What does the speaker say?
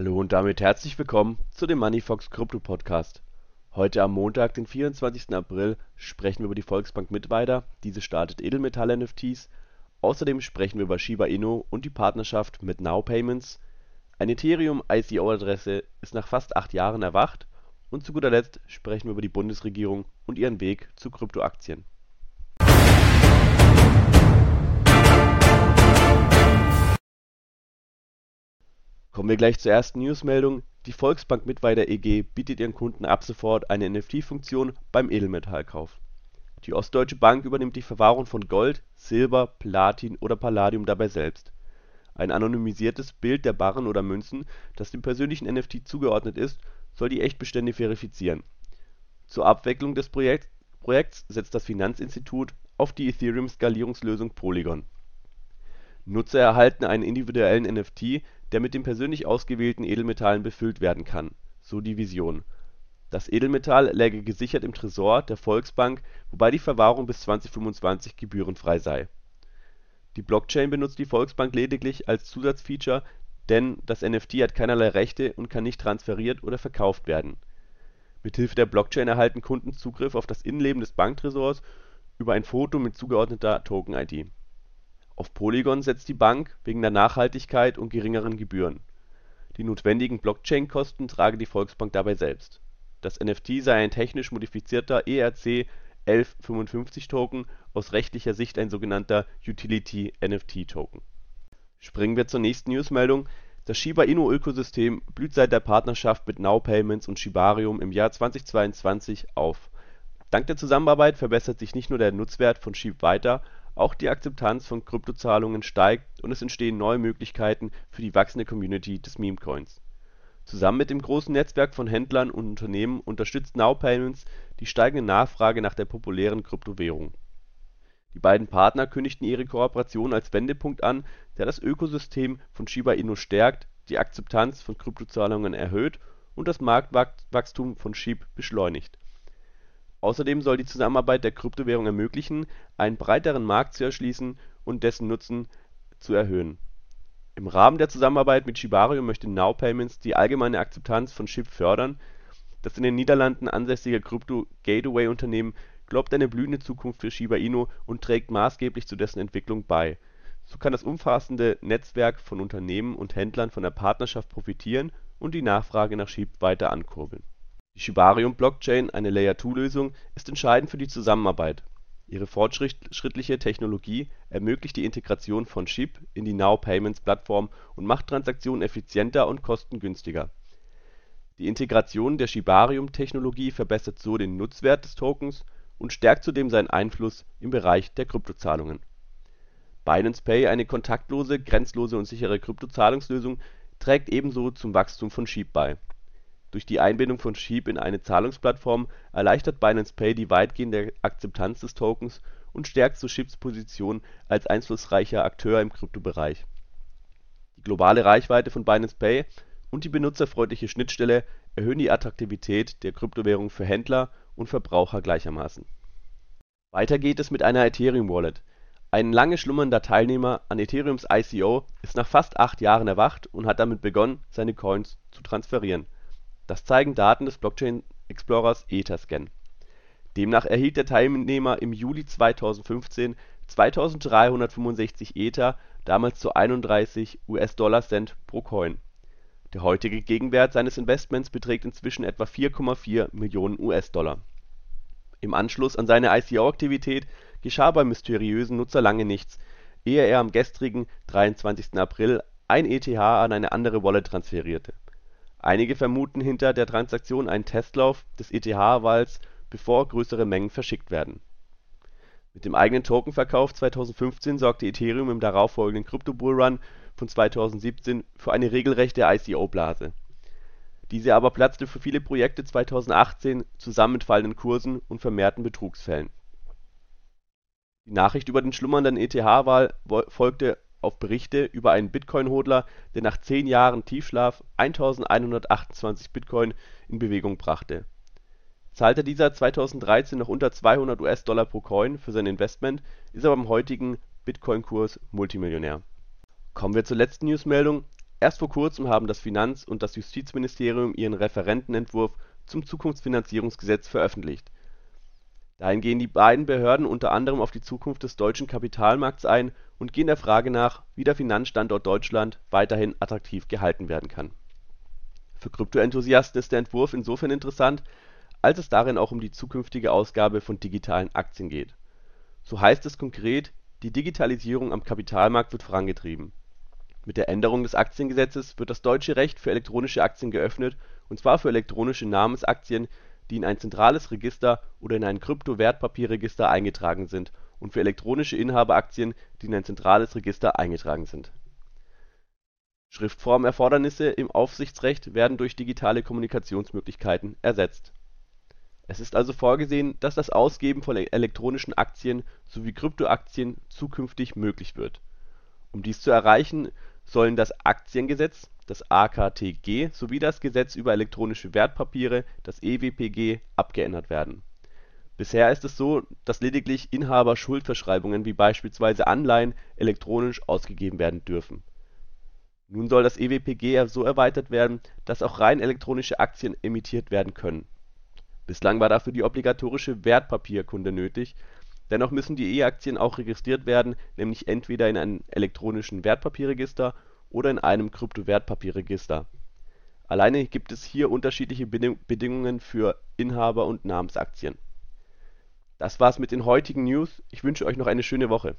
Hallo und damit herzlich willkommen zu dem Moneyfox Krypto Podcast. Heute am Montag, den 24. April, sprechen wir über die Volksbank Mittweida. Diese startet Edelmetall-NFTs. Außerdem sprechen wir über Shiba Inu und die Partnerschaft mit Now Payments. Eine Ethereum-ICO-Adresse ist nach fast acht Jahren erwacht. Und zu guter Letzt sprechen wir über die Bundesregierung und ihren Weg zu Kryptoaktien. Kommen wir gleich zur ersten Newsmeldung. Die Volksbank Mittweida EG bietet ihren Kunden ab sofort eine NFT-Funktion beim Edelmetallkauf. Die Ostdeutsche Bank übernimmt die Verwahrung von Gold, Silber, Platin oder Palladium dabei selbst. Ein anonymisiertes Bild der Barren oder Münzen, das dem persönlichen NFT zugeordnet ist, soll die Echtbestände verifizieren. Zur Abwicklung des Projekt, Projekts setzt das Finanzinstitut auf die Ethereum-Skalierungslösung Polygon. Nutzer erhalten einen individuellen NFT, der mit den persönlich ausgewählten Edelmetallen befüllt werden kann, so die Vision. Das Edelmetall läge gesichert im Tresor der Volksbank, wobei die Verwahrung bis 2025 gebührenfrei sei. Die Blockchain benutzt die Volksbank lediglich als Zusatzfeature, denn das NFT hat keinerlei Rechte und kann nicht transferiert oder verkauft werden. Mithilfe der Blockchain erhalten Kunden Zugriff auf das Innenleben des Banktresors über ein Foto mit zugeordneter Token-ID auf Polygon setzt die Bank wegen der Nachhaltigkeit und geringeren Gebühren. Die notwendigen Blockchain-Kosten trage die Volksbank dabei selbst. Das NFT sei ein technisch modifizierter ERC-1155-Token, aus rechtlicher Sicht ein sogenannter Utility-NFT-Token. Springen wir zur nächsten Newsmeldung. Das Shiba-Inu-Ökosystem blüht seit der Partnerschaft mit Now Payments und Shibarium im Jahr 2022 auf. Dank der Zusammenarbeit verbessert sich nicht nur der Nutzwert von SHIB weiter auch die Akzeptanz von Kryptozahlungen steigt und es entstehen neue Möglichkeiten für die wachsende Community des Memecoins. Zusammen mit dem großen Netzwerk von Händlern und Unternehmen unterstützt Now Payments die steigende Nachfrage nach der populären Kryptowährung. Die beiden Partner kündigten ihre Kooperation als Wendepunkt an, der das Ökosystem von Shiba Inu stärkt, die Akzeptanz von Kryptozahlungen erhöht und das Marktwachstum von SHIB beschleunigt Außerdem soll die Zusammenarbeit der Kryptowährung ermöglichen, einen breiteren Markt zu erschließen und dessen Nutzen zu erhöhen. Im Rahmen der Zusammenarbeit mit Shibarium möchte Now Payments die allgemeine Akzeptanz von SHIB fördern. Das in den Niederlanden ansässige Krypto-Gateway-Unternehmen glaubt eine blühende Zukunft für Shiba Inu und trägt maßgeblich zu dessen Entwicklung bei. So kann das umfassende Netzwerk von Unternehmen und Händlern von der Partnerschaft profitieren und die Nachfrage nach SHIB weiter ankurbeln die Shibarium-Blockchain, eine Layer-2-Lösung, ist entscheidend für die Zusammenarbeit. Ihre fortschrittliche Technologie ermöglicht die Integration von SHIB in die Now-Payments-Plattform und macht Transaktionen effizienter und kostengünstiger. Die Integration der Shibarium-Technologie verbessert so den Nutzwert des Tokens und stärkt zudem seinen Einfluss im Bereich der Kryptozahlungen. Binance Pay, eine kontaktlose, grenzlose und sichere Kryptozahlungslösung, trägt ebenso zum Wachstum von SHIB bei durch die Einbindung von SHIB in eine Zahlungsplattform erleichtert Binance Pay die weitgehende Akzeptanz des Tokens und stärkt so SHIBs Position als einflussreicher Akteur im Kryptobereich. Die globale Reichweite von Binance Pay und die benutzerfreundliche Schnittstelle erhöhen die Attraktivität der Kryptowährung für Händler und Verbraucher gleichermaßen. Weiter geht es mit einer Ethereum-Wallet. Ein lange schlummernder Teilnehmer an Ethereums ICO ist nach fast acht Jahren erwacht und hat damit begonnen, seine Coins zu transferieren das zeigen Daten des Blockchain-Explorers Etherscan. Demnach erhielt der Teilnehmer im Juli 2015 2365 Ether, damals zu 31 US-Dollar-Cent pro Coin. Der heutige Gegenwert seines Investments beträgt inzwischen etwa 4,4 Millionen US-Dollar. Im Anschluss an seine ICO-Aktivität geschah beim mysteriösen Nutzer lange nichts, ehe er am gestrigen 23. April ein ETH an eine andere Wallet transferierte Einige vermuten hinter der Transaktion einen Testlauf des ETH-Walls, bevor größere Mengen verschickt werden. Mit dem eigenen Tokenverkauf 2015 sorgte Ethereum im darauffolgenden Krypto-Bullrun von 2017 für eine regelrechte ICO-Blase. Diese aber platzte für viele Projekte 2018 zusammen mit fallenden Kursen und vermehrten Betrugsfällen. Die Nachricht über den schlummernden ETH-Wal folgte auf Berichte über einen Bitcoin-Hodler, der nach zehn Jahren Tiefschlaf 1128 Bitcoin in Bewegung brachte. Zahlte dieser 2013 noch unter 200 US-Dollar pro Coin für sein Investment, ist er beim heutigen Bitcoin-Kurs Multimillionär. Kommen wir zur letzten Newsmeldung. Erst vor kurzem haben das Finanz und das Justizministerium ihren Referentenentwurf zum Zukunftsfinanzierungsgesetz veröffentlicht. Darin gehen die beiden Behörden unter anderem auf die Zukunft des deutschen Kapitalmarkts ein und gehen der Frage nach, wie der Finanzstandort Deutschland weiterhin attraktiv gehalten werden kann. Für Kryptoenthusiasten ist der Entwurf insofern interessant, als es darin auch um die zukünftige Ausgabe von digitalen Aktien geht. So heißt es konkret, die Digitalisierung am Kapitalmarkt wird vorangetrieben. Mit der Änderung des Aktiengesetzes wird das deutsche Recht für elektronische Aktien geöffnet, und zwar für elektronische Namensaktien, die in ein zentrales Register oder in ein Kryptowertpapierregister eingetragen sind und für elektronische Inhaberaktien, die in ein zentrales Register eingetragen sind. Schriftformerfordernisse im Aufsichtsrecht werden durch digitale Kommunikationsmöglichkeiten ersetzt. Es ist also vorgesehen, dass das Ausgeben von elektronischen Aktien sowie Kryptoaktien zukünftig möglich wird. Um dies zu erreichen, sollen das Aktiengesetz das AKTG sowie das Gesetz über elektronische Wertpapiere das EWPG abgeändert werden. Bisher ist es so, dass lediglich Inhaberschuldverschreibungen wie beispielsweise Anleihen elektronisch ausgegeben werden dürfen. Nun soll das EWPG so erweitert werden, dass auch rein elektronische Aktien emittiert werden können. Bislang war dafür die obligatorische Wertpapierkunde nötig, dennoch müssen die E-Aktien auch registriert werden, nämlich entweder in einem elektronischen Wertpapierregister oder in einem Kryptowertpapierregister. Alleine gibt es hier unterschiedliche Bedingungen für Inhaber und Namensaktien. Das war's mit den heutigen News. Ich wünsche euch noch eine schöne Woche